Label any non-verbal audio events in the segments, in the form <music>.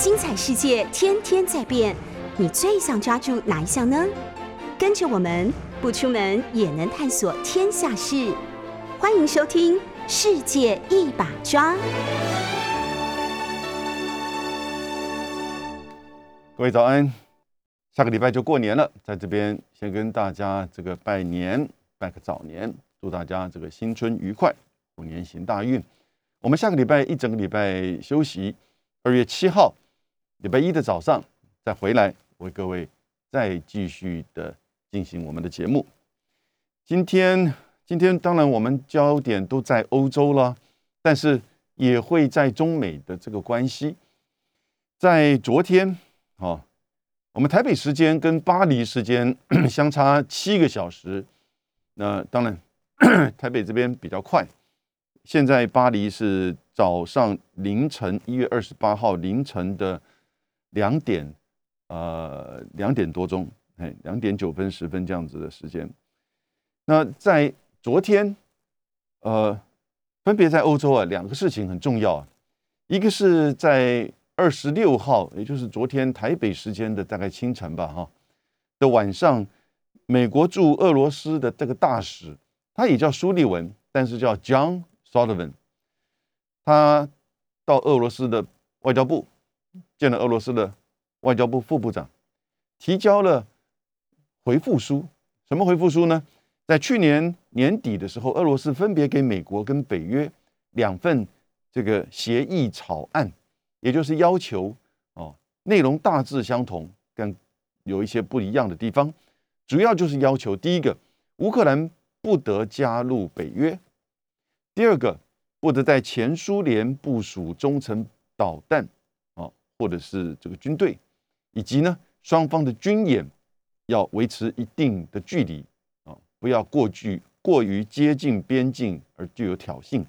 精彩世界天天在变，你最想抓住哪一项呢？跟着我们不出门也能探索天下事，欢迎收听《世界一把抓》。各位早安，下个礼拜就过年了，在这边先跟大家这个拜年，拜个早年，祝大家这个新春愉快，虎年行大运。我们下个礼拜一整个礼拜休息，二月七号礼拜一的早上再回来为各位再继续的进行我们的节目。今天今天当然我们焦点都在欧洲了，但是也会在中美的这个关系。在昨天，哦，我们台北时间跟巴黎时间 <coughs> 相差七个小时，那当然 <coughs> 台北这边比较快。现在巴黎是早上凌晨一月二十八号凌晨的两点，呃，两点多钟，哎，两点九分十分这样子的时间。那在昨天，呃，分别在欧洲啊，两个事情很重要啊。一个是在二十六号，也就是昨天台北时间的大概清晨吧，哈的晚上，美国驻俄罗斯的这个大使，他也叫苏利文，但是叫 John。Sullivan，他到俄罗斯的外交部见了俄罗斯的外交部副部长，提交了回复书。什么回复书呢？在去年年底的时候，俄罗斯分别给美国跟北约两份这个协议草案，也就是要求哦，内容大致相同，跟有一些不一样的地方。主要就是要求第一个，乌克兰不得加入北约。第二个，不得在前苏联部署中程导弹，或者是这个军队，以及呢双方的军演要维持一定的距离啊，不要过距过于接近边境而具有挑衅。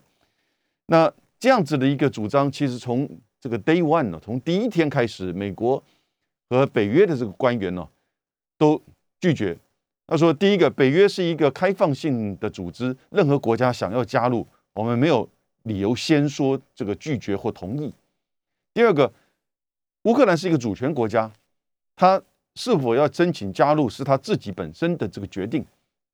那这样子的一个主张，其实从这个 day one 呢，从第一天开始，美国和北约的这个官员呢都拒绝。他说：“第一个，北约是一个开放性的组织，任何国家想要加入，我们没有理由先说这个拒绝或同意。第二个，乌克兰是一个主权国家，他是否要申请加入是他自己本身的这个决定，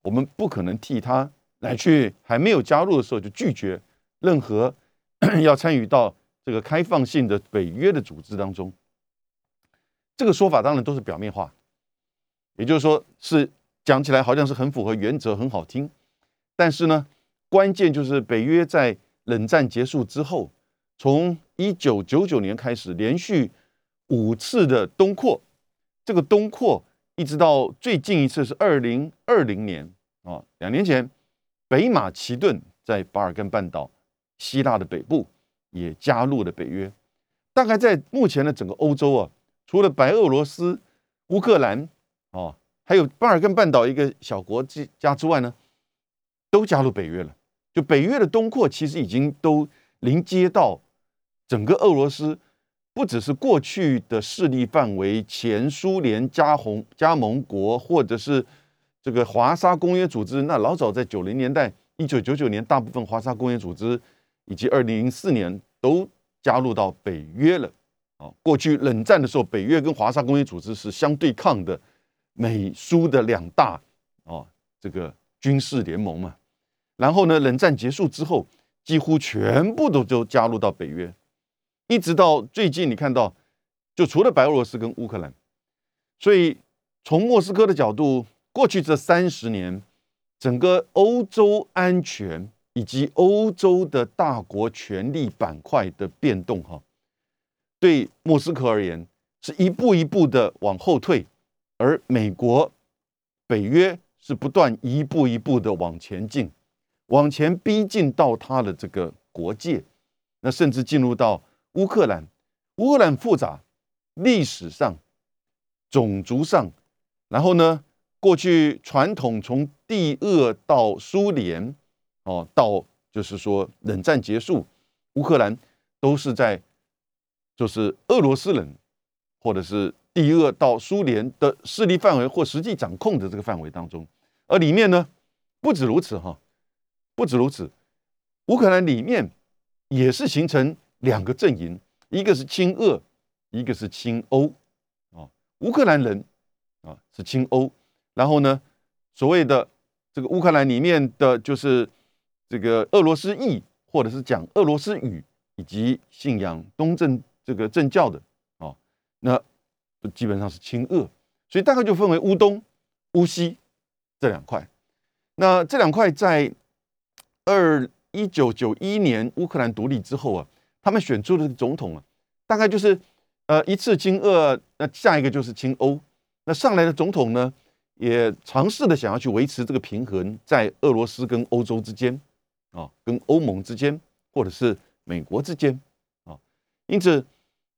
我们不可能替他来去还没有加入的时候就拒绝任何 <clears throat> 要参与到这个开放性的北约的组织当中。这个说法当然都是表面化，也就是说是。”讲起来好像是很符合原则，很好听，但是呢，关键就是北约在冷战结束之后，从一九九九年开始连续五次的东扩，这个东扩一直到最近一次是二零二零年啊，两年前，北马其顿在巴尔干半岛希腊的北部也加入了北约，大概在目前的整个欧洲啊，除了白俄罗斯、乌克兰啊。还有巴尔干半岛一个小国之家之外呢，都加入北约了。就北约的东扩，其实已经都临接到整个俄罗斯，不只是过去的势力范围，前苏联加红加盟国，或者是这个华沙公约组织。那老早在九零年代，一九九九年，大部分华沙公约组织以及二零零四年都加入到北约了。啊，过去冷战的时候，北约跟华沙公约组织是相对抗的。美苏的两大哦，这个军事联盟嘛，然后呢，冷战结束之后，几乎全部都就加入到北约，一直到最近，你看到，就除了白俄罗斯跟乌克兰，所以从莫斯科的角度，过去这三十年，整个欧洲安全以及欧洲的大国权力板块的变动，哈，对莫斯科而言，是一步一步的往后退。而美国、北约是不断一步一步的往前进，往前逼近到它的这个国界，那甚至进入到乌克兰。乌克兰复杂，历史上、种族上，然后呢，过去传统从帝俄到苏联，哦，到就是说冷战结束，乌克兰都是在就是俄罗斯人，或者是。第二到苏联的势力范围或实际掌控的这个范围当中，而里面呢，不止如此哈，不止如此，乌克兰里面也是形成两个阵营，一个是亲俄，一个是亲欧，啊，乌克兰人啊是亲欧，然后呢，所谓的这个乌克兰里面的就是这个俄罗斯裔，或者是讲俄罗斯语，以及信仰东正这个正教的啊，那基本上是亲俄，所以大概就分为乌东、乌西这两块。那这两块在二一九九一年乌克兰独立之后啊，他们选出的总统啊，大概就是呃一次亲俄，那下一个就是亲欧。那上来的总统呢，也尝试的想要去维持这个平衡，在俄罗斯跟欧洲之间啊，跟欧盟之间，或者是美国之间啊。因此，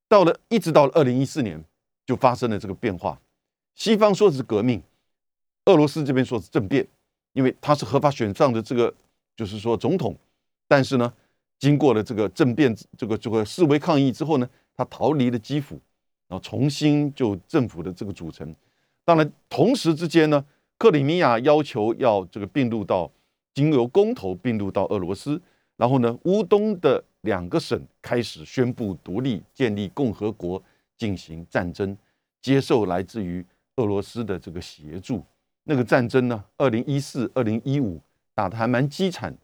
到了一直到了二零一四年，就发生了这个变化。西方说是革命，俄罗斯这边说是政变，因为他是合法选上的这个。就是说，总统，但是呢，经过了这个政变，这个这个示威抗议之后呢，他逃离了基辅，然后重新就政府的这个组成。当然，同时之间呢，克里米亚要求要这个并入到，经由公投并入到俄罗斯，然后呢，乌东的两个省开始宣布独立，建立共和国，进行战争，接受来自于俄罗斯的这个协助。那个战争呢，二零一四、二零一五。打的还蛮凄惨，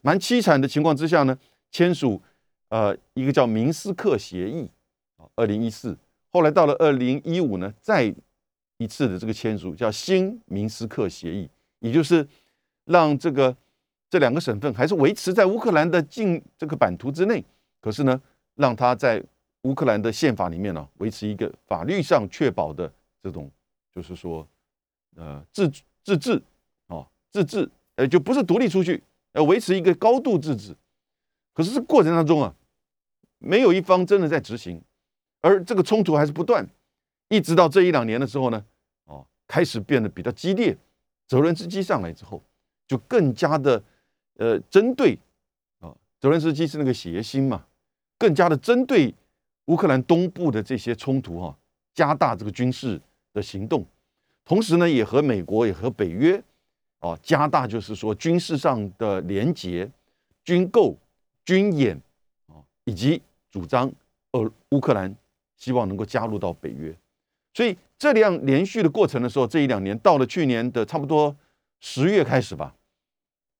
蛮凄惨的情况之下呢，签署呃一个叫明斯克协议啊，二零一四，后来到了二零一五呢，再一次的这个签署叫新明斯克协议，也就是让这个这两个省份还是维持在乌克兰的境这个版图之内，可是呢，让他在乌克兰的宪法里面呢，维持一个法律上确保的这种，就是说呃自自治啊自治。呃，就不是独立出去，要维持一个高度自治。可是这过程当中啊，没有一方真的在执行，而这个冲突还是不断，一直到这一两年的时候呢，哦，开始变得比较激烈。泽连斯基上来之后，就更加的呃针对啊，泽连斯基是那个谐星嘛，更加的针对乌克兰东部的这些冲突哈，加大这个军事的行动，同时呢，也和美国也和北约。哦，加大就是说军事上的联结、军购、军演啊，以及主张呃乌克兰希望能够加入到北约，所以这样连续的过程的时候，这一两年到了去年的差不多十月开始吧，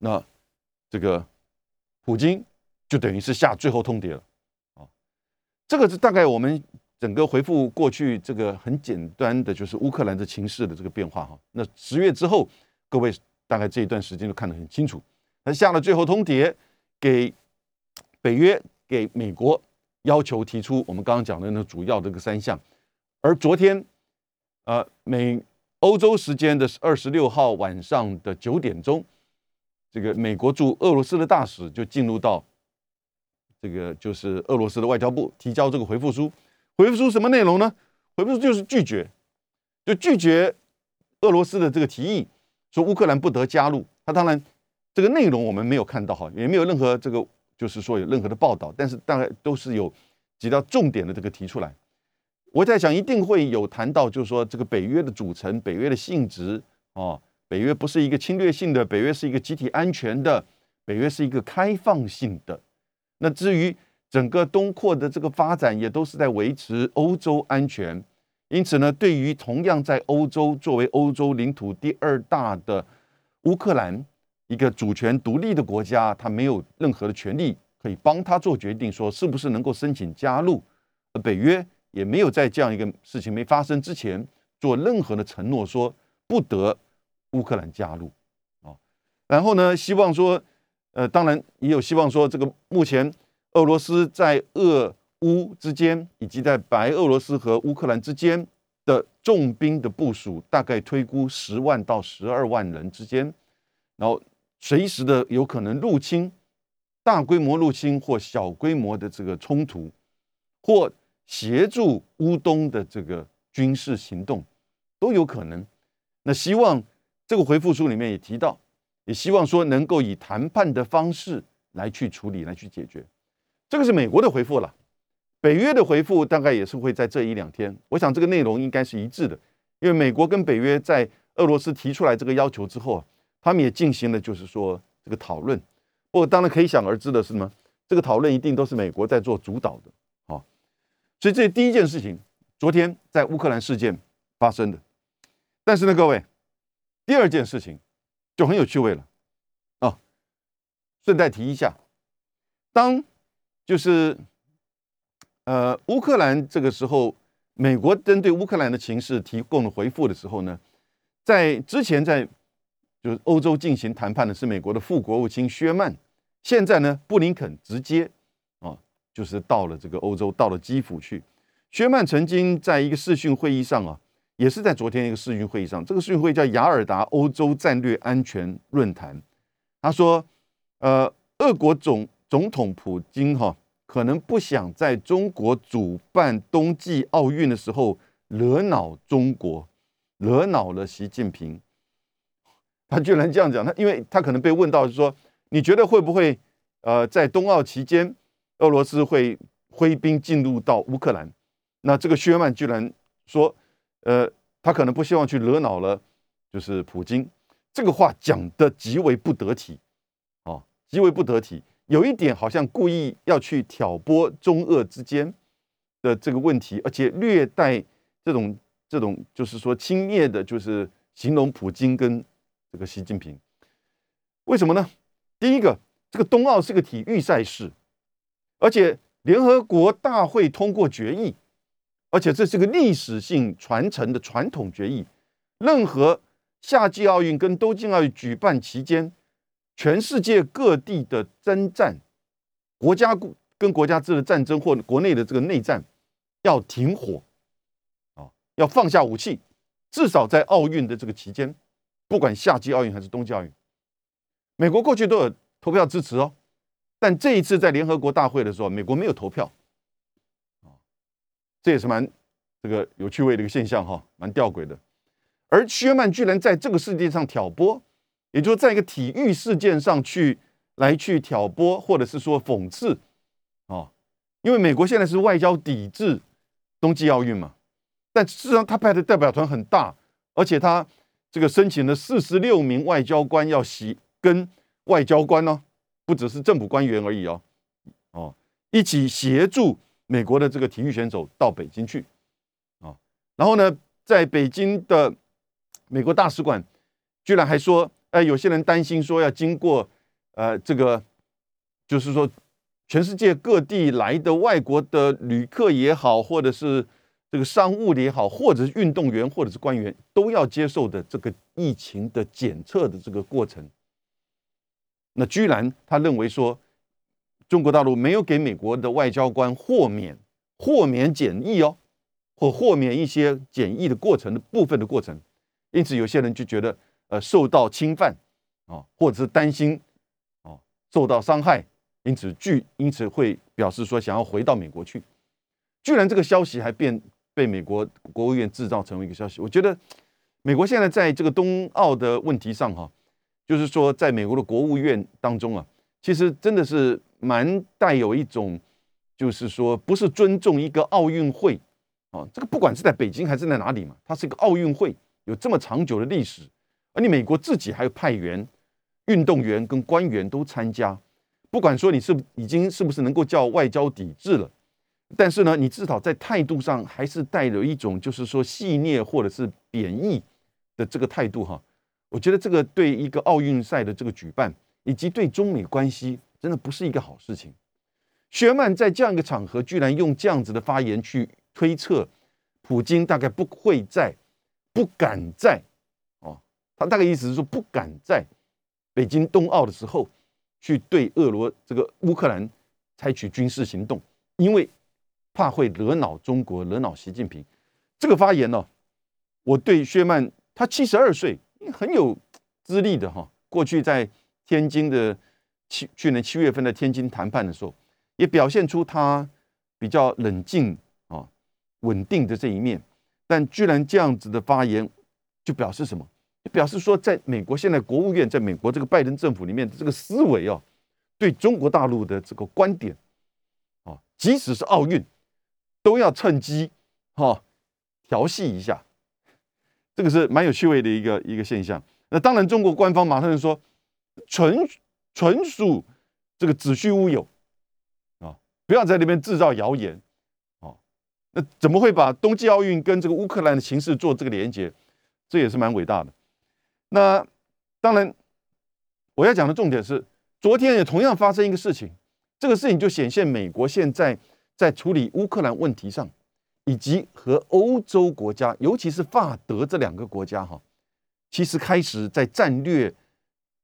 那这个普京就等于是下最后通牒了啊。这个是大概我们整个回复过去这个很简单的就是乌克兰的情势的这个变化哈。那十月之后，各位。大概这一段时间都看得很清楚，他下了最后通牒，给北约、给美国要求提出我们刚刚讲的那主要这个三项。而昨天，呃，美欧洲时间的二十六号晚上的九点钟，这个美国驻俄罗斯的大使就进入到这个就是俄罗斯的外交部提交这个回复书。回复书什么内容呢？回复书就是拒绝，就拒绝俄罗斯的这个提议。说乌克兰不得加入，他当然这个内容我们没有看到哈，也没有任何这个就是说有任何的报道，但是大概都是有几条重点的这个提出来。我在想一定会有谈到，就是说这个北约的组成、北约的性质哦，北约不是一个侵略性的，北约是一个集体安全的，北约是一个开放性的。那至于整个东扩的这个发展，也都是在维持欧洲安全。因此呢，对于同样在欧洲作为欧洲领土第二大的乌克兰，一个主权独立的国家，他没有任何的权利可以帮他做决定，说是不是能够申请加入。而北约也没有在这样一个事情没发生之前做任何的承诺，说不得乌克兰加入。啊，然后呢，希望说，呃，当然也有希望说，这个目前俄罗斯在俄。乌之间，以及在白俄罗斯和乌克兰之间的重兵的部署，大概推估十万到十二万人之间，然后随时的有可能入侵，大规模入侵或小规模的这个冲突，或协助乌东的这个军事行动都有可能。那希望这个回复书里面也提到，也希望说能够以谈判的方式来去处理，来去解决。这个是美国的回复了。北约的回复大概也是会在这一两天，我想这个内容应该是一致的，因为美国跟北约在俄罗斯提出来这个要求之后，他们也进行了就是说这个讨论。不过当然可以想而知的是什么？这个讨论一定都是美国在做主导的，好，所以这第一件事情，昨天在乌克兰事件发生的。但是呢，各位，第二件事情就很有趣味了啊！顺带提一下，当就是呃乌克兰这个时候，美国针对乌克兰的情势提供了回复的时候呢，在之前在就是欧洲进行谈判的是美国的副国务卿薛曼，现在呢布林肯直接啊就是到了这个欧洲，到了基辅去。薛曼曾经在一个视讯会议上啊。也是在昨天一个视讯会议上，这个视讯会叫雅尔达欧洲战略安全论坛。他说：“呃，俄国总总统普京哈可能不想在中国主办冬季奥运的时候惹恼中国，惹恼了习近平。他居然这样讲，他因为他可能被问到是说，你觉得会不会呃在冬奥期间俄罗斯会挥兵进入到乌克兰？那这个薛曼居然说。”呃，他可能不希望去惹恼了，就是普京，这个话讲的极为不得体，啊，极为不得体，有一点好像故意要去挑拨中俄之间的这个问题，而且略带这种这种就是说轻蔑的，就是形容普京跟这个习近平，为什么呢？第一个，这个冬奥是个体育赛事，而且联合国大会通过决议。而且这是个历史性传承的传统决议。任何夏季奥运跟冬季奥运举办期间，全世界各地的征战、国家跟国家之间的战争或国内的这个内战，要停火，啊，要放下武器。至少在奥运的这个期间，不管夏季奥运还是冬季奥运，美国过去都有投票支持哦。但这一次在联合国大会的时候，美国没有投票。这也是蛮这个有趣味的一个现象哈，蛮吊诡的。而薛曼居然在这个世界上挑拨，也就是在一个体育事件上去来去挑拨，或者是说讽刺啊。因为美国现在是外交抵制冬季奥运嘛，但事实上他派的代表团很大，而且他这个申请了四十六名外交官要协跟外交官呢，不只是政府官员而已哦，哦，一起协助。美国的这个体育选手到北京去，啊，然后呢，在北京的美国大使馆居然还说，哎，有些人担心说要经过，呃，这个就是说，全世界各地来的外国的旅客也好，或者是这个商务的也好，或者是运动员或者是官员都要接受的这个疫情的检测的这个过程，那居然他认为说。中国大陆没有给美国的外交官豁免、豁免检疫哦，或豁免一些检疫的过程的部分的过程，因此有些人就觉得呃受到侵犯啊，或者是担心啊受到伤害，因此拒因此会表示说想要回到美国去。居然这个消息还变被美国国务院制造成为一个消息，我觉得美国现在在这个冬奥的问题上哈，就是说在美国的国务院当中啊，其实真的是。蛮带有一种，就是说不是尊重一个奥运会啊，这个不管是在北京还是在哪里嘛，它是一个奥运会，有这么长久的历史，而你美国自己还有派员、运动员跟官员都参加，不管说你是已经是不是能够叫外交抵制了，但是呢，你至少在态度上还是带有一种就是说戏谑或者是贬义的这个态度哈，我觉得这个对一个奥运赛的这个举办，以及对中美关系。真的不是一个好事情。薛曼在这样一个场合，居然用这样子的发言去推测，普京大概不会在、不敢在，哦，他大概意思是说不敢在北京冬奥的时候去对俄罗这个乌克兰采取军事行动，因为怕会惹恼中国、惹恼习近平。这个发言呢，我对薛曼，他七十二岁，很有资历的哈，过去在天津的。七去年七月份的天津谈判的时候，也表现出他比较冷静啊、稳定的这一面。但居然这样子的发言，就表示什么？就表示说，在美国现在国务院，在美国这个拜登政府里面的这个思维啊，对中国大陆的这个观点啊，即使是奥运，都要趁机哈调戏一下。这个是蛮有趣味的一个一个现象。那当然，中国官方马上就说纯。纯属这个子虚乌有啊！不要在那边制造谣言啊！那怎么会把冬季奥运跟这个乌克兰的形势做这个连接？这也是蛮伟大的。那当然，我要讲的重点是，昨天也同样发生一个事情，这个事情就显现美国现在在处理乌克兰问题上，以及和欧洲国家，尤其是法德这两个国家哈，其实开始在战略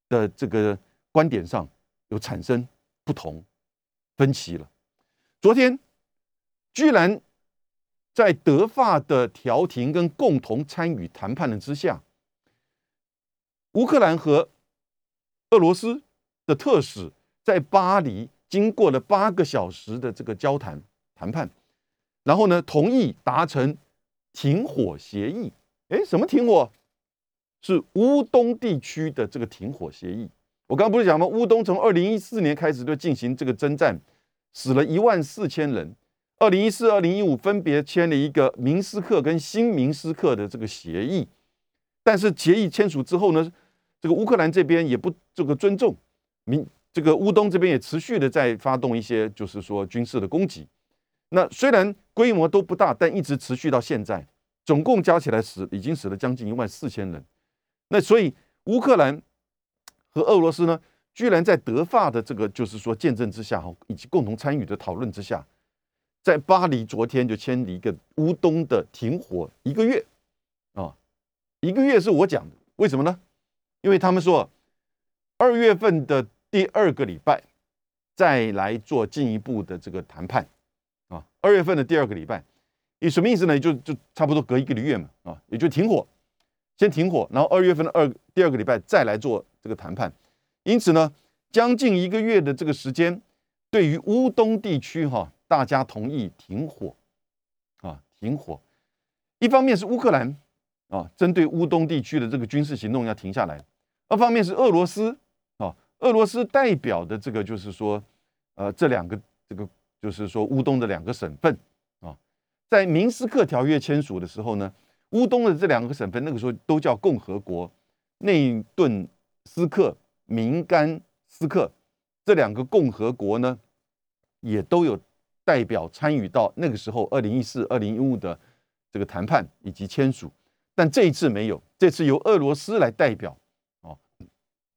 的这个观点上有产生不同分歧了。昨天居然。在德法的调停跟共同参与谈判的之下，乌克兰和俄罗斯的特使在巴黎经过了八个小时的这个交谈谈判，然后呢，同意达成停火协议。哎，什么停火？是乌东地区的这个停火协议。我刚刚不是讲吗？乌东从二零一四年开始就进行这个征战，死了一万四千人。二零一四、二零一五分别签了一个明斯克跟新明斯克的这个协议，但是协议签署之后呢，这个乌克兰这边也不这个尊重，明这个乌东这边也持续的在发动一些就是说军事的攻击。那虽然规模都不大，但一直持续到现在，总共加起来死已经死了将近一万四千人。那所以乌克兰和俄罗斯呢，居然在德法的这个就是说见证之下哈，以及共同参与的讨论之下。在巴黎，昨天就签了一个乌东的停火一个月，啊，一个月是我讲的，为什么呢？因为他们说二月份的第二个礼拜再来做进一步的这个谈判，啊，二月份的第二个礼拜，你什么意思呢？就就差不多隔一个月嘛，啊，也就停火，先停火，然后二月份的二第二个礼拜再来做这个谈判，因此呢，将近一个月的这个时间，对于乌东地区哈。大家同意停火，啊，停火。一方面是乌克兰啊，针对乌东地区的这个军事行动要停下来；二方面是俄罗斯，俄罗斯代表的这个就是说，呃，这两个这个就是说乌东的两个省份啊，在明斯克条约签署的时候呢，乌东的这两个省份那个时候都叫共和国，内顿斯克、明甘斯克这两个共和国呢，也都有。代表参与到那个时候，二零一四、二零一五的这个谈判以及签署，但这一次没有，这次由俄罗斯来代表，哦，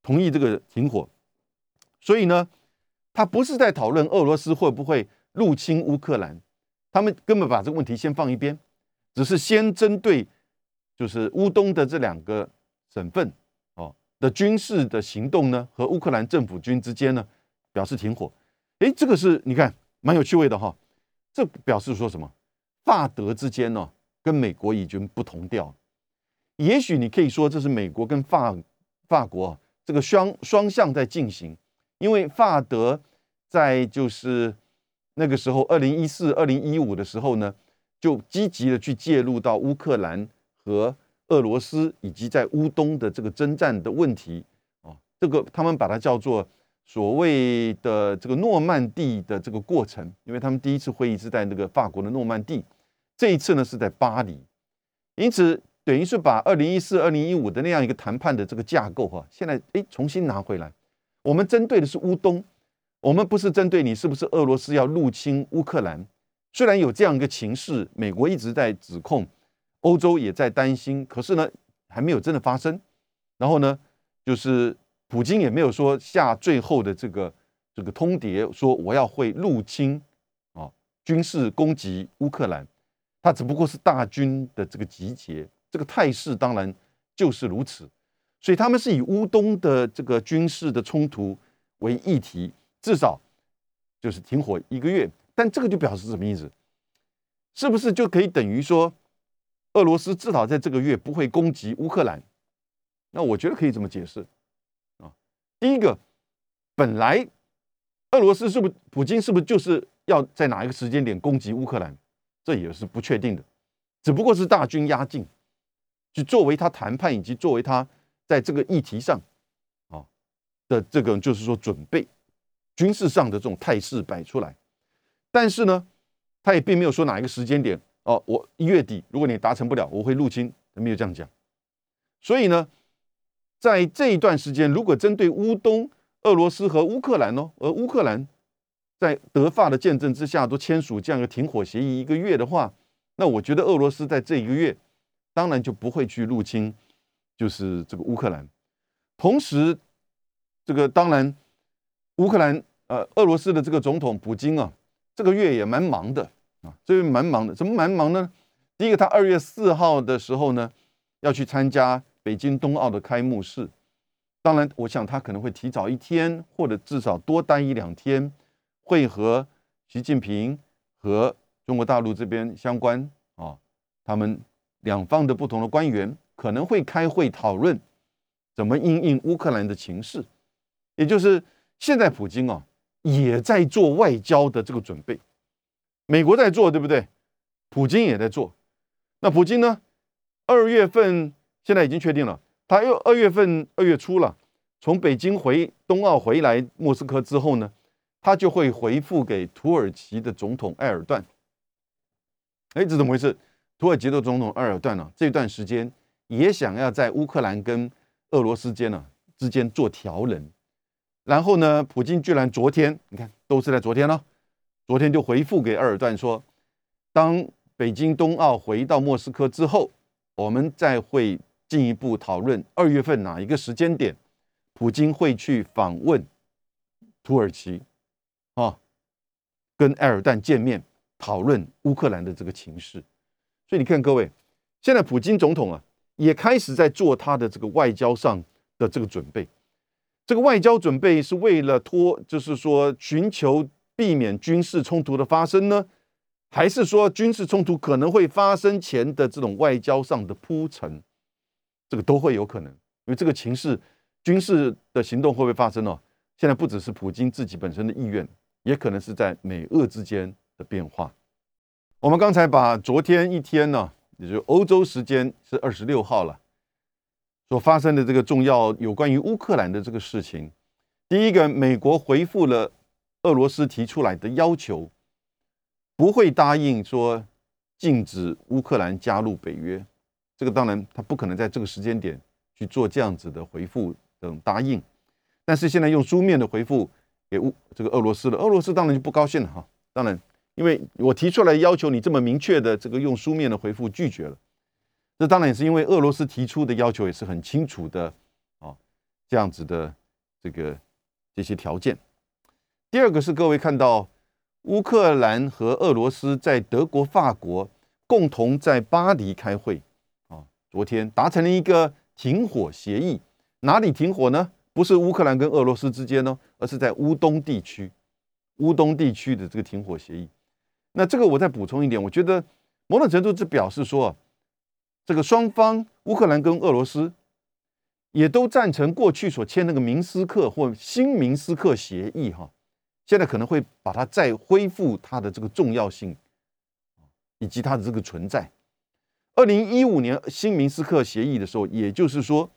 同意这个停火。所以呢，他不是在讨论俄罗斯会不会入侵乌克兰，他们根本把这个问题先放一边，只是先针对就是乌东的这两个省份哦的军事的行动呢，和乌克兰政府军之间呢表示停火。诶，这个是你看。蛮有趣味的哈，这表示说什么？法德之间呢，跟美国已经不同调。也许你可以说这是美国跟法法国这个双双向在进行，因为法德在就是那个时候，二零一四、二零一五的时候呢，就积极的去介入到乌克兰和俄罗斯以及在乌东的这个征战的问题啊，这个他们把它叫做。所谓的这个诺曼底的这个过程，因为他们第一次会议是在那个法国的诺曼底，这一次呢是在巴黎，因此等于是把二零一四、二零一五的那样一个谈判的这个架构哈，现在哎重新拿回来。我们针对的是乌东，我们不是针对你是不是俄罗斯要入侵乌克兰。虽然有这样一个情势，美国一直在指控，欧洲也在担心，可是呢还没有真的发生。然后呢就是。普京也没有说下最后的这个这个通牒，说我要会入侵啊，军事攻击乌克兰，他只不过是大军的这个集结，这个态势当然就是如此，所以他们是以乌东的这个军事的冲突为议题，至少就是停火一个月，但这个就表示什么意思？是不是就可以等于说，俄罗斯至少在这个月不会攻击乌克兰？那我觉得可以这么解释啊。第一个，本来俄罗斯是不是普京是不是就是要在哪一个时间点攻击乌克兰？这也是不确定的，只不过是大军压境，就作为他谈判以及作为他在这个议题上啊的这个就是说准备军事上的这种态势摆出来。但是呢，他也并没有说哪一个时间点哦，我一月底如果你达成不了，我会入侵，没有这样讲。所以呢。在这一段时间，如果针对乌东、俄罗斯和乌克兰哦，而乌克兰在德法的见证之下都签署这样一个停火协议一个月的话，那我觉得俄罗斯在这一个月当然就不会去入侵，就是这个乌克兰。同时，这个当然乌克兰呃俄罗斯的这个总统普京啊，这个月也蛮忙的啊，这个蛮忙的。怎么蛮忙呢？第一个，他二月四号的时候呢，要去参加北京冬奥的开幕式。当然，我想他可能会提早一天，或者至少多待一两天。会和习近平和中国大陆这边相关啊，他们两方的不同的官员可能会开会讨论怎么应应乌克兰的情势，也就是现在普京啊也在做外交的这个准备，美国在做对不对？普京也在做。那普京呢？二月份现在已经确定了，他又二月份二月初了，从北京回冬奥回来莫斯科之后呢？他就会回复给土耳其的总统埃尔段。哎，这怎么回事？土耳其的总统埃尔段呢？这段时间也想要在乌克兰跟俄罗斯间呢之间做调人。然后呢，普京居然昨天，你看都是在昨天了，昨天就回复给埃尔段说，当北京冬奥回到莫斯科之后，我们再会进一步讨论二月份哪一个时间点，普京会去访问土耳其。啊，跟埃尔段见面讨论乌克兰的这个情势，所以你看各位，现在普京总统啊也开始在做他的这个外交上的这个准备。这个外交准备是为了拖，就是说寻求避免军事冲突的发生呢，还是说军事冲突可能会发生前的这种外交上的铺陈？这个都会有可能，因为这个情势，军事的行动会不会发生呢？现在不只是普京自己本身的意愿。也可能是在美俄之间的变化。我们刚才把昨天一天呢，也就欧洲时间是二十六号了，所发生的这个重要有关于乌克兰的这个事情。第一个，美国回复了俄罗斯提出来的要求，不会答应说禁止乌克兰加入北约。这个当然他不可能在这个时间点去做这样子的回复等答应，但是现在用书面的回复。给乌这个俄罗斯了，俄罗斯当然就不高兴了哈。当然，因为我提出来要求你这么明确的这个用书面的回复拒绝了，这当然也是因为俄罗斯提出的要求也是很清楚的啊，这样子的这个这些条件。第二个是各位看到乌克兰和俄罗斯在德国、法国共同在巴黎开会啊，昨天达成了一个停火协议，哪里停火呢？不是乌克兰跟俄罗斯之间呢，而是在乌东地区，乌东地区的这个停火协议。那这个我再补充一点，我觉得某种程度是表示说，这个双方乌克兰跟俄罗斯也都赞成过去所签那个明斯克或新明斯克协议哈，现在可能会把它再恢复它的这个重要性，以及它的这个存在。二零一五年新明斯克协议的时候，也就是说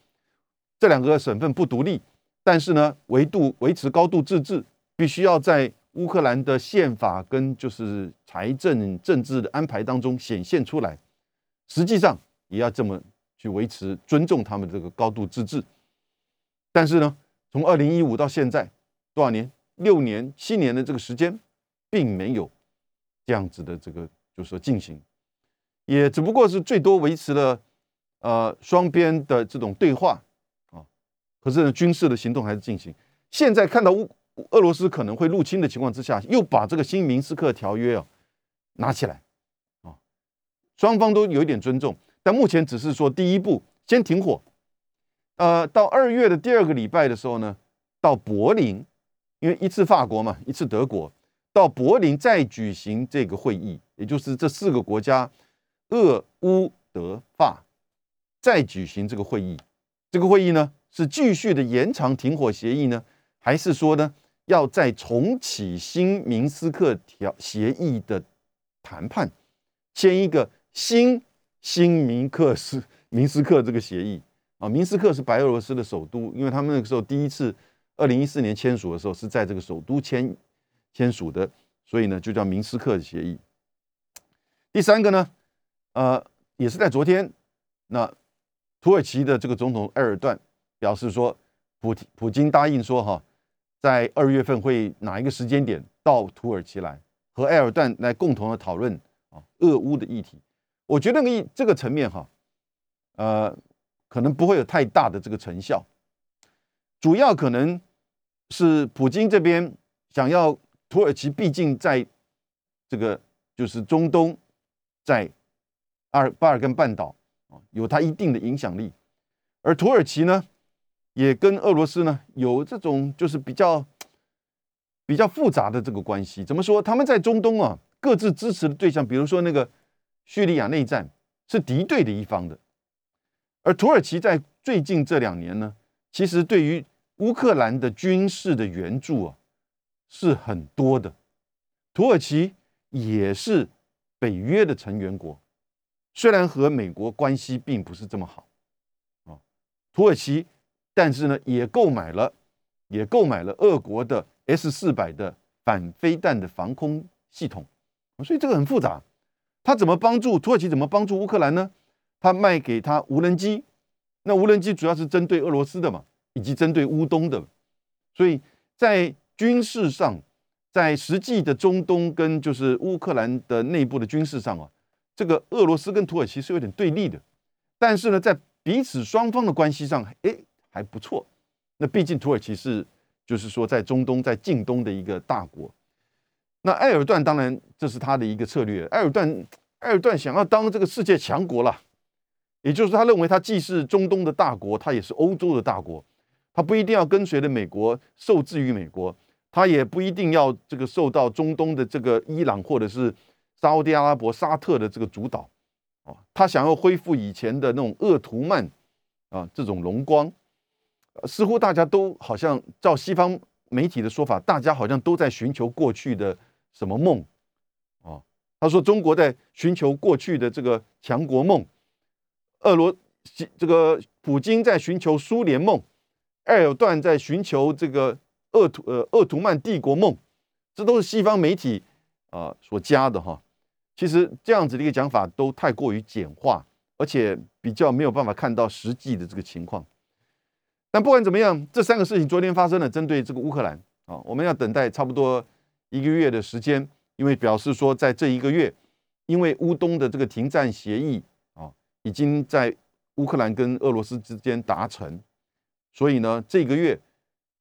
这两个省份不独立。但是呢，维度维持高度自治，必须要在乌克兰的宪法跟就是财政政治的安排当中显现出来。实际上也要这么去维持尊重他们这个高度自治。但是呢，从二零一五到现在多少年？六年、七年的这个时间，并没有这样子的这个就是说进行，也只不过是最多维持了呃双边的这种对话啊。可是呢，军事的行动还是进行。现在看到乌俄罗斯可能会入侵的情况之下，又把这个新明斯克条约啊拿起来啊，双方都有一点尊重。但目前只是说第一步先停火，呃，到二月的第二个礼拜的时候呢，到柏林，因为一次法国嘛，一次德国，到柏林再举行这个会议，也就是这四个国家，俄乌德法再举行这个会议。这个会议呢？是继续的延长停火协议呢，还是说呢，要再重启新明斯克条协议的谈判，签一个新新明克斯明斯克这个协议啊？明斯克是白俄罗斯的首都，因为他们那个时候第一次二零一四年签署的时候是在这个首都签签署的，所以呢就叫明斯克协议。第三个呢，呃，也是在昨天，那土耳其的这个总统埃尔段。表示说，普普京答应说哈，在二月份会哪一个时间点到土耳其来和埃尔段来共同的讨论啊俄乌的议题。我觉得个这个层面哈，呃，可能不会有太大的这个成效，主要可能是普京这边想要土耳其，毕竟在这个就是中东，在阿尔巴尔干半岛啊有它一定的影响力，而土耳其呢也跟俄罗斯呢有这种就是比较比较复杂的这个关系。怎么说？他们在中东啊各自支持的对象，比如说那个。叙利亚内战是敌对的一方的，而土耳其在最近这两年呢，其实对于乌克兰的军事的援助啊是很多的。土耳其也是北约的成员国，虽然和美国关系并不是这么好啊，土耳其但是呢也购买了也购买了俄国的 S 四百的反飞弹的防空系统，所以这个很复杂。他怎么帮助土耳其？怎么帮助乌克兰呢？他卖给他无人机，那无人机主要是针对俄罗斯的嘛，以及针对乌东的。所以在军事上，在实际的中东跟就是乌克兰的内部的军事上啊，这个俄罗斯跟土耳其是有点对立的。但是呢，在彼此双方的关系上，哎，还不错。那毕竟土耳其是就是说在中东、在近东的一个大国。那埃尔段当然这是他的一个策略。埃尔段，埃尔段想要当这个世界强国了，也就是他认为他既是中东的大国，他也是欧洲的大国。他不一定要跟随着美国，受制于美国，他也不一定要这个受到中东的这个伊朗或者是沙特阿拉伯、沙特的这个主导。哦，他想要恢复以前的那种鄂图曼啊这种荣光。似乎大家都好像照西方媒体的说法，大家好像都在寻求过去的。什么梦？啊，他说中国在寻求过去的这个强国梦，俄罗这个普京在寻求苏联梦，埃尔段在寻求这个鄂图呃鄂图曼帝国梦，这都是西方媒体啊所加的哈。其实这样子的一个讲法都太过于简化，而且比较没有办法看到实际的这个情况。但不管怎么样，这三个事情昨天发生了，针对这个乌克兰啊，我们要等待差不多。一个月的时间，因为表示说，在这一个月，因为乌东的这个停战协议啊，已经在乌克兰跟俄罗斯之间达成，所以呢，这个月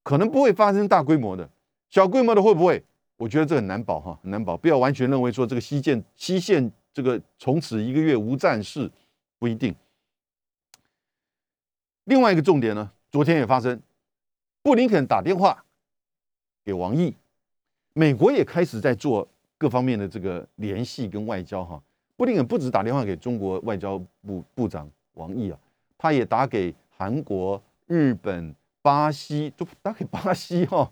可能不会发生大规模的，小规模的会不会？我觉得这很难保哈，很难保，不要完全认为说这个西线西线这个从此一个月无战事，不一定。另外一个重点呢，昨天也发生，布林肯打电话给王毅。美国也开始在做各方面的这个联系跟外交哈，布林肯不止打电话给中国外交部部长王毅啊，他也打给韩国、日本、巴西，都打给巴西哈，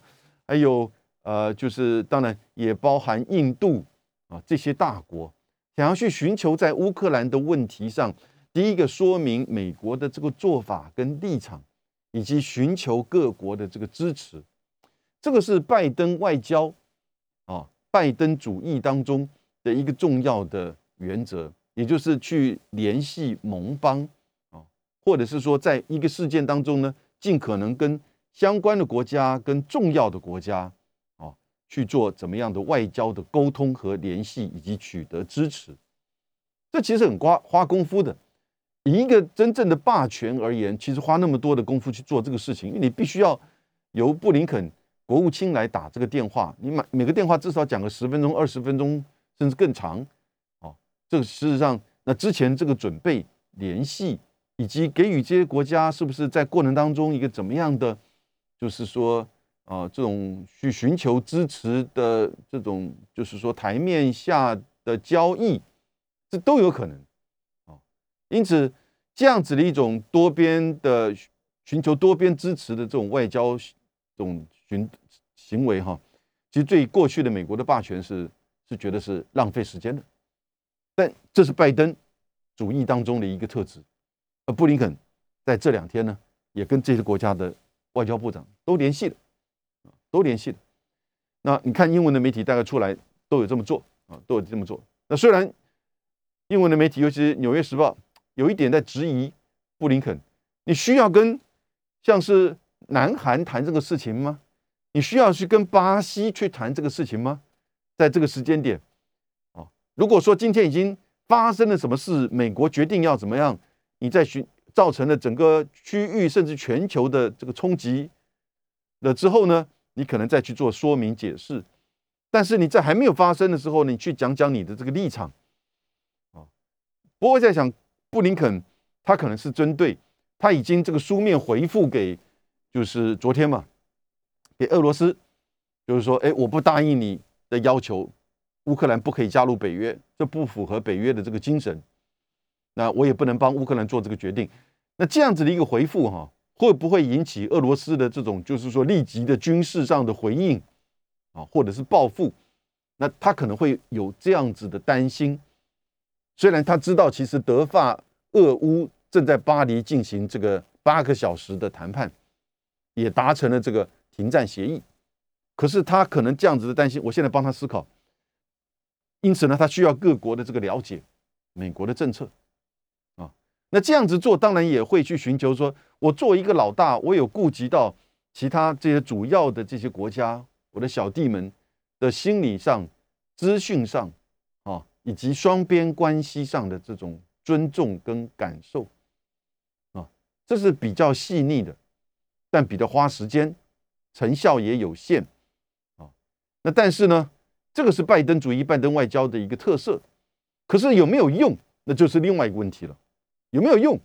还有呃，就是当然也包含印度啊这些大国，想要去寻求在乌克兰的问题上，第一个说明美国的这个做法跟立场，以及寻求各国的这个支持，这个是拜登外交啊。拜登主义当中的一个重要的原则，也就是去联系盟邦啊，或者是说，在一个事件当中呢，尽可能跟相关的国家、跟重要的国家啊去做怎么样的外交的沟通和联系，以及取得支持。这其实很花花功夫的。以一个真正的霸权而言，其实花那么多的功夫去做这个事情，因为你必须要由布林肯。国务卿来打这个电话，你每每个电话至少讲个十分钟、二十分钟，甚至更长。哦，这个事实上，那之前这个准备、联系以及给予这些国家，是不是在过程当中一个怎么样的，就是说，啊，这种去寻求支持的这种，就是说台面下的交易，这都有可能。因此这样子的一种多边的寻求多边支持的这种外交，这种。行行为哈，其实对过去的美国的霸权是是觉得是浪费时间的，但这是拜登主义当中的一个特质。而布林肯在这两天呢，也跟这些国家的外交部长都联系了，都联系了。那你看英文的媒体大概出来都有这么做啊，都有这么做。那虽然英文的媒体，尤其是《纽约时报》，有一点在质疑布林肯，你需要跟像是南韩谈这个事情吗？你需要去跟巴西去谈这个事情吗？在这个时间点，啊，如果说今天已经发生了什么事，美国决定要怎么样，你在寻造成了整个区域甚至全球的这个冲击了之后呢，你可能再去做说明解释。但是你在还没有发生的时候，你去讲讲你的这个立场，啊，不会再想布林肯他可能是针对他已经这个书面回复给，就是昨天嘛，给俄罗斯，就是说，哎，我不答应你的要求，乌克兰不可以加入北约，这不符合北约的这个精神，那我也不能帮乌克兰做这个决定。那这样子的一个回复哈，会不会引起俄罗斯的这种就是说立即的军事上的回应？啊，或者是报复，那他可能会有这样子的担心。虽然他知道，其实德法俄乌正在巴黎进行这个八个小时的谈判，也达成了这个停战协议，可是他可能这样子的担心。我现在帮他思考，因此呢，他需要各国的这个了解美国的政策啊。那这样子做，当然也会去寻求说，我作为一个老大，我有顾及到其他这些主要的这些国家。我的小弟们的心理上、资讯上，以及双边关系上的这种尊重跟感受，啊，这是比较细腻的，但比较花时间，成效也有限，啊，那但是呢，这个是拜登主义、拜登外交的一个特色，可是有没有用，那就是另外一个问题了，有没有用？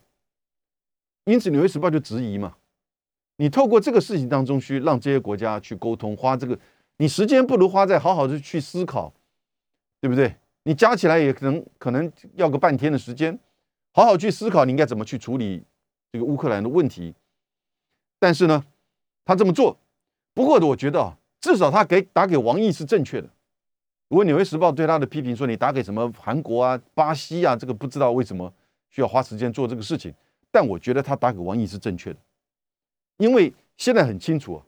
因此，《纽约时报》就质疑嘛。你透过这个事情当中去让这些国家去沟通，花这个你时间不如花在好好的去思考，对不对？你加起来也可能可能要个半天的时间，好好去思考你应该怎么去处理这个乌克兰的问题。但是呢，他这么做，不过我觉得啊，至少他给打给王毅是正确的。如果《纽约时报》对他的批评说你打给什么韩国啊、巴西啊，这个不知道为什么需要花时间做这个事情，但我觉得他打给王毅是正确的。因为现在很清楚啊，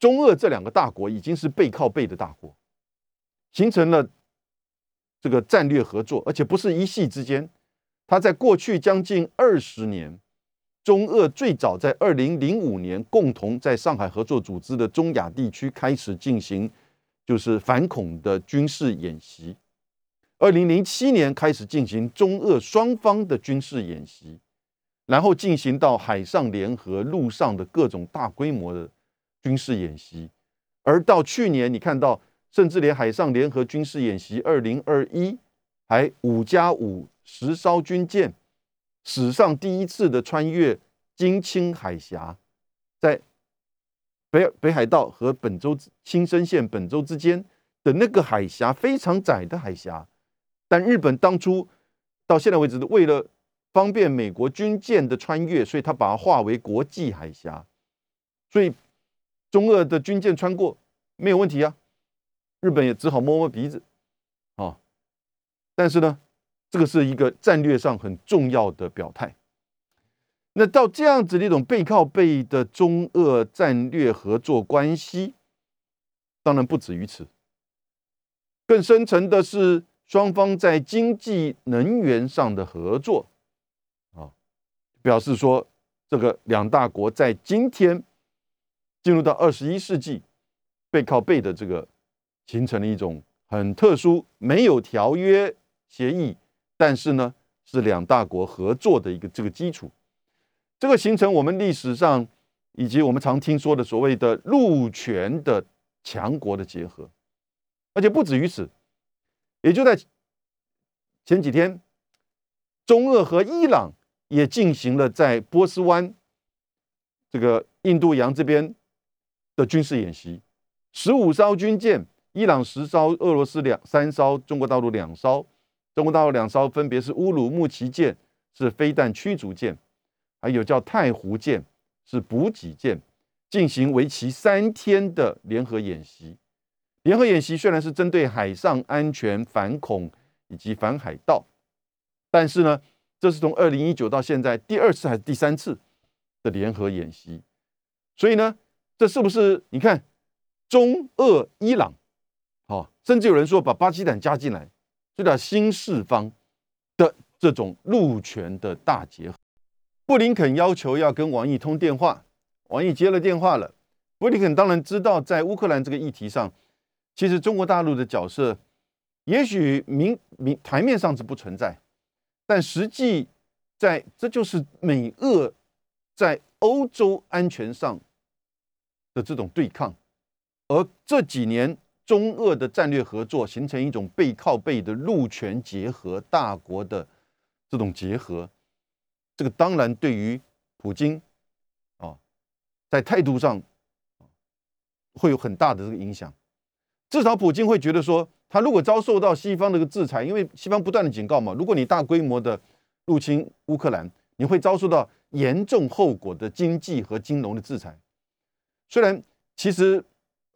中俄这两个大国已经是背靠背的大国，形成了这个战略合作，而且不是一夕之间。他在过去将近二十年，中俄最早在二零零五年共同在上海合作组织的中亚地区开始进行就是反恐的军事演习，二零零七年开始进行中俄双方的军事演习。然后进行到海上联合、陆上的各种大规模的军事演习，而到去年，你看到，甚至连海上联合军事演习二零二一，还五加五十艘军舰，史上第一次的穿越金青海峡，在北北海道和本州青森县本州之间的那个海峡非常窄的海峡，但日本当初到现在为止，为了方便美国军舰的穿越，所以他把它划为国际海峡，所以中俄的军舰穿过没有问题啊。日本也只好摸摸鼻子，啊，但是呢，这个是一个战略上很重要的表态。那到这样子的一种背靠背的中俄战略合作关系，当然不止于此，更深层的是双方在经济能源上的合作。啊表示说，这个两大国在今天进入到二十一世纪，背靠背的这个形成了一种很特殊、没有条约协议，但是呢是两大国合作的一个这个基础。这个形成我们历史上以及我们常听说的所谓的陆权的强国的结合，而且不止于此，也就在前几天，中俄和伊朗。也进行了在波斯湾这个印度洋这边的军事演习，十五艘军舰，伊朗十艘，俄罗斯两三艘，中国大陆两艘。中国大陆两艘分别是乌鲁木齐舰，是飞弹驱逐舰，还有叫太湖舰，是补给舰，进行为期三天的联合演习。联合演习虽然是针对海上安全、反恐以及反海盗，但是呢。这是从二零一九到现在第二次还是第三次的联合演习，所以呢，这是不是你看中俄伊朗，好，甚至有人说把巴基斯坦加进来，这叫新四方的这种陆权的大结合。布林肯要求要跟王毅通电话，王毅接了电话了，布林肯当然知道，在乌克兰这个议题上，其实中国大陆的角色，也许明明台面上是不存在，但实际在这就是美俄在欧洲安全上的这种对抗，而这几年中俄的战略合作形成一种背靠背的陆权结合，大国的这种结合，这个当然对于普京啊，在态度上。会有很大的这个影响，至少普京会觉得说，他如果遭受到西方这个制裁，因为西方不断的警告嘛，如果你大规模的入侵乌克兰，你会遭受到严重后果的经济和金融的制裁。虽然其实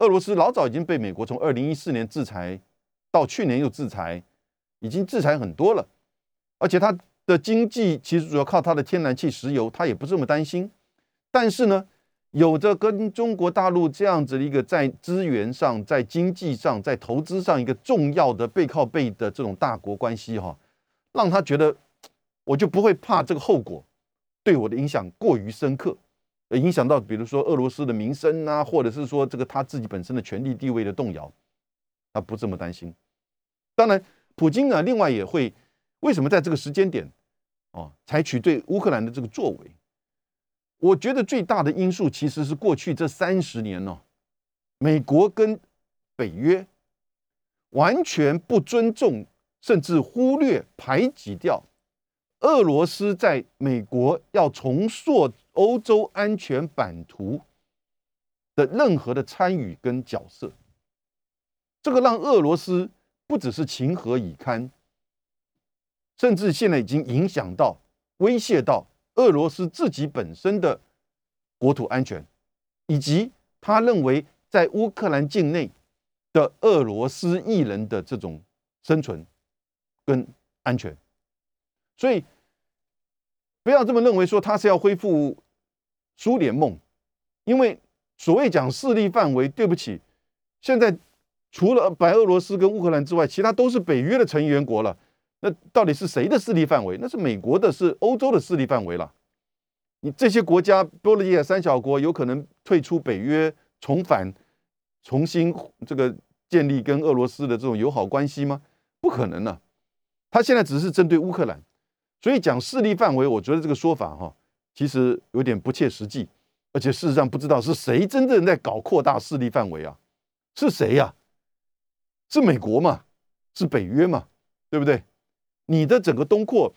俄罗斯老早已经被美国从二零一四年制裁到去年又制裁，已经制裁很多了，而且它的经济其实主要靠它的天然气、石油，它也不这么担心。但是呢？有着跟中国大陆这样子的一个在资源上、在经济上、在投资上一个重要的背靠背的这种大国关系哈，让他觉得我就不会怕这个后果对我的影响过于深刻，影响到比如说俄罗斯的民生啊，或者是说这个他自己本身的权力地位的动摇，他不这么担心。当然，普京呢，另外也会为什么在这个时间点哦，采取对乌克兰的这个作为？我觉得最大的因素其实是过去这三十年呢，美国跟北约完全不尊重，甚至忽略、排挤掉俄罗斯在美国要重塑欧洲安全版图的任何的参与跟角色。这个让俄罗斯不只是情何以堪，甚至现在已经影响到、威胁到。俄罗斯自己本身的国土安全，以及他认为在乌克兰境内的俄罗斯艺人的这种生存跟安全，所以不要这么认为，说他是要恢复苏联梦，因为所谓讲势力范围，对不起，现在除了白俄罗斯跟乌克兰之外，其他都是北约的成员国了。那到底是谁的势力范围？那是美国的，是欧洲的势力范围了。你这些国家，波罗的海三小国有可能退出北约，重返，重新这个建立跟俄罗斯的这种友好关系吗？不可能了。他现在只是针对乌克兰，所以讲势力范围，我觉得这个说法哈，其实有点不切实际，而且事实上不知道是谁真正在搞扩大势力范围啊？是谁呀？是美国嘛？是北约嘛？对不对？你的整个东扩，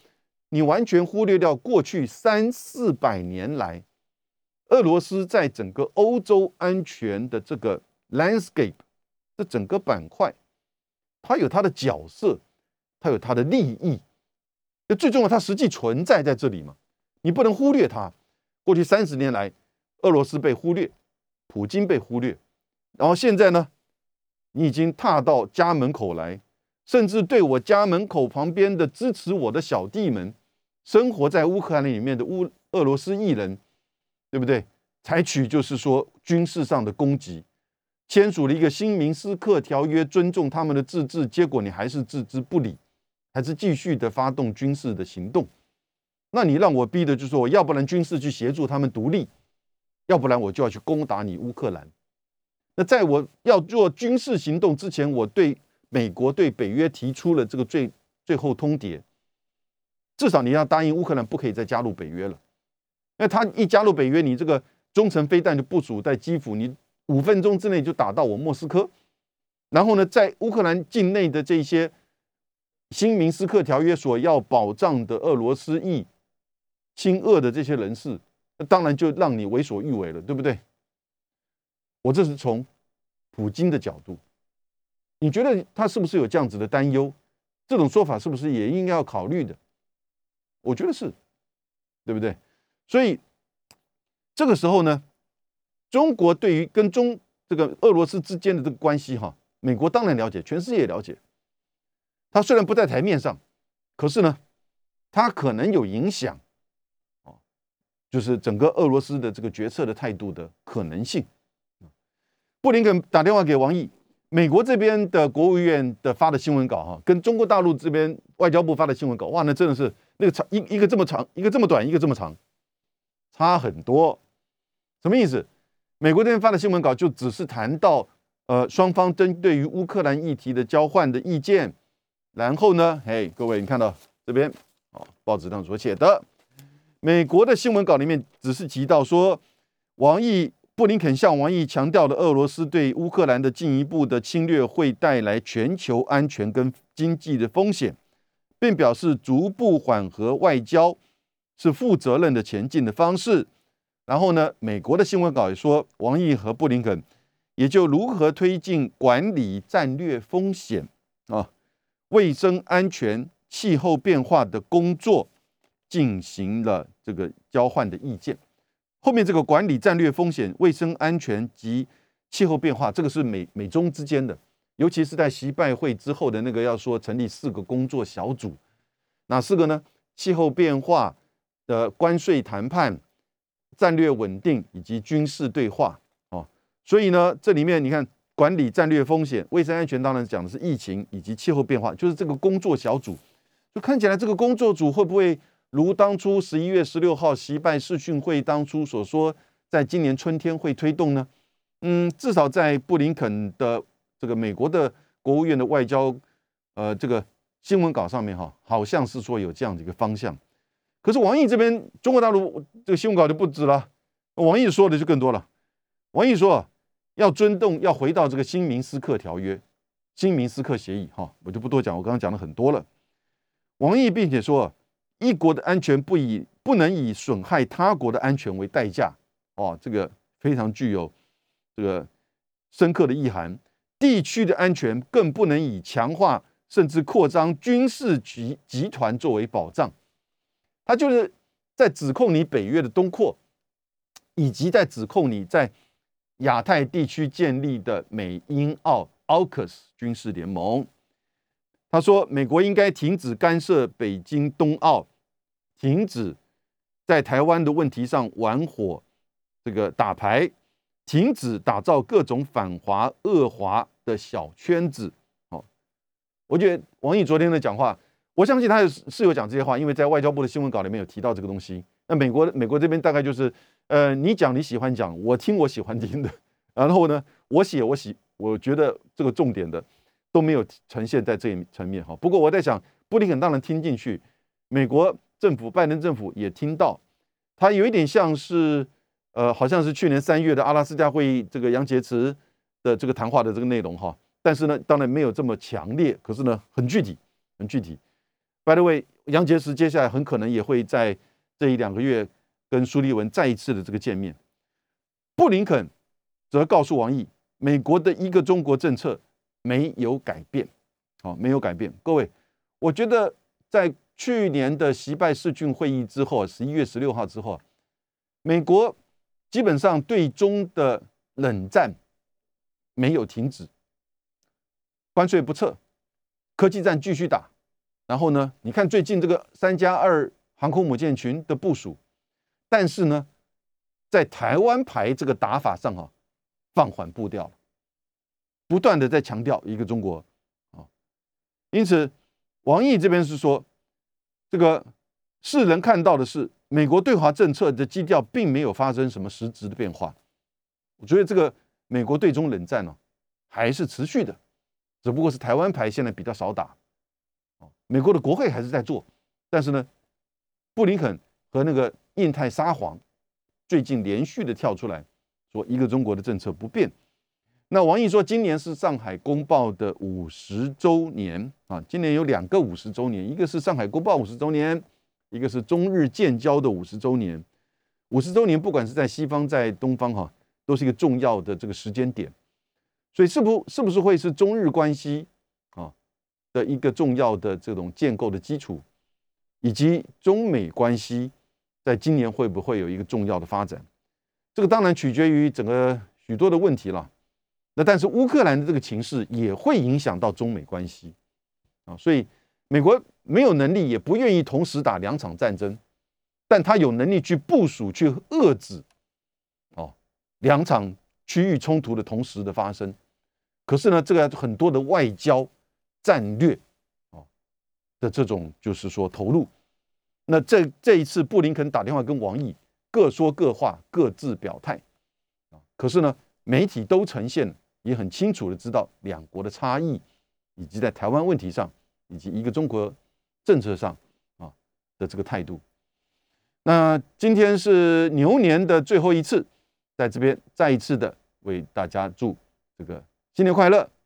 你完全忽略掉过去三四百年来，俄罗斯在整个欧洲安全的这个 landscape 这整个板块，它有它的角色，它有它的利益。那最重要，它实际存在在这里嘛？你不能忽略它。过去三十年来，俄罗斯被忽略，普京被忽略，然后现在呢，你已经踏到家门口来。甚至对我家门口旁边的支持我的小弟们，生活在乌克兰里面的乌俄罗斯艺人，对不对？采取就是说军事上的攻击，签署了一个新明斯克条约，尊重他们的自治，结果你还是置之不理，还是继续的发动军事的行动。那你让我逼的就是说，我要不然军事去协助他们独立，要不然我就要去攻打你乌克兰。那在我要做军事行动之前，我对。美国对北约提出了这个最最后通牒，至少你要答应乌克兰不可以再加入北约了。那他一加入北约，你这个中程飞弹就部署在基辅，你五分钟之内就打到我莫斯科。然后呢，在乌克兰境内的这些新明斯克条约所要保障的俄罗斯裔亲恶的这些人士，那当然就让你为所欲为了，对不对？我这是从普京的角度。你觉得他是不是有这样子的担忧？这种说法是不是也应该要考虑的？我觉得是，对不对？所以这个时候呢，中国对于跟中这个俄罗斯之间的这个关系，哈，美国当然了解，全世界也了解。他虽然不在台面上，可是呢，他可能有影响，就是整个俄罗斯的这个决策的态度的可能性。布林肯打电话给王毅。美国这边的国务院的发的新闻稿哈，跟中国大陆这边外交部发的新闻稿，哇，那真的是那个长一一个这么长，一个这么短，一个这么长，差很多。什么意思？美国这边发的新闻稿就只是谈到，呃，双方针对于乌克兰议题的交换的意见。然后呢，嘿，各位，你看到这边，哦，报纸上所写的，美国的新闻稿里面只是提到说，王毅布林肯向王毅强调了俄罗斯对乌克兰的进一步的侵略会带来全球安全跟经济的风险，并表示逐步缓和外交是负责任的前进的方式。然后呢，美国的新闻稿也说，王毅和布林肯也就如何推进管理战略风险啊。卫生安全、气候变化的工作进行了这个交换的意见。后面这个管理战略风险、卫生安全及气候变化，这个是美美中之间的，尤其是在习拜会之后的那个要说成立四个工作小组，哪四个呢？气候变化的关税谈判、战略稳定以及军事对话。哦，所以呢，这里面你看。管理战略风险、卫生安全，当然讲的是疫情以及气候变化，就是这个工作小组。就看起来这个工作组会不会如当初十一月十六号习拜视讯会当初所说，在今年春天会推动呢？嗯，至少在布林肯的这个美国的国务院的外交呃这个新闻稿上面哈，好像是说有这样的一个方向。可是王毅这边中国大陆这个新闻稿就不止了，王毅说的就更多了。王毅说。要尊重，要回到这个新明斯克条约、新明斯克协议，哈，我就不多讲，我刚刚讲了很多了。王毅并且说，一国的安全不以不能以损害他国的安全为代价，哦，这个非常具有这个深刻的意涵。地区的安全更不能以强化甚至扩张军事集集团作为保障。他就是在指控你北约的东扩，以及在指控你在。亚太地区建立的美英澳 AUKUS 军事联盟，他说，美国应该停止干涉北京冬奥，停止在台湾的问题上玩火，这个打牌，停止打造各种反华恶华的小圈子。哦，我觉得王毅昨天的讲话，我相信他是有讲这些话，因为在外交部的新闻稿里面有提到这个东西。那美国美国这边大概就是。呃，你讲你喜欢讲，我听我喜欢听的。然后呢，我写我喜，我觉得这个重点的都没有呈现在这一层面哈。不过我在想，布林肯当然听进去，美国政府拜登政府也听到，他有一点像是呃，好像是去年三月的阿拉斯加会议这个杨洁篪的这个谈话的这个内容哈。但是呢，当然没有这么强烈，可是呢，很具体，很具体。By the way，杨洁篪接下来很可能也会在这一两个月。跟苏利文再一次的这个见面，布林肯则告诉王毅，美国的一个中国政策没有改变，好，没有改变。各位，我觉得在去年的习拜视讯会议之后，十一月十六号之后，美国基本上对中的冷战没有停止，关税不撤，科技战继续打。然后呢，你看最近这个三加二航空母舰群的部署。但是呢，在台湾牌这个打法上啊，放缓步调了，不断的在强调一个中国啊，因此王毅这边是说，这个世人看到的是美国对华政策的基调并没有发生什么实质的变化，我觉得这个美国对中冷战呢还是持续的，只不过是台湾牌现在比较少打，美国的国会还是在做，但是呢，布林肯和那个。印太沙皇，最近连续的跳出来说一个中国的政策不变。那王毅说，今年是上海公报的五十周年啊，今年有两个五十周年，一个是上海公报五十周年，一个是中日建交的五十周年。五十周年，不管是在西方在东方哈，都是一个重要的这个时间点。所以，是不是不是会是中日关系啊的一个重要的这种建构的基础，以及中美关系？在今年会不会有一个重要的发展？这个当然取决于整个许多的问题了。那但是乌克兰的这个情势也会影响到中美关系啊，所以美国没有能力，也不愿意同时打两场战争，但他有能力去部署、去遏制哦两场区域冲突的同时的发生。可是呢，这个很多的外交战略哦的这种就是说投入。那这这一次，布林肯打电话跟王毅，各说各话，各自表态，啊，可是呢，媒体都呈现，也很清楚的知道两国的差异，以及在台湾问题上，以及一个中国政策上啊的这个态度。那今天是牛年的最后一次，在这边再一次的为大家祝这个新年快乐，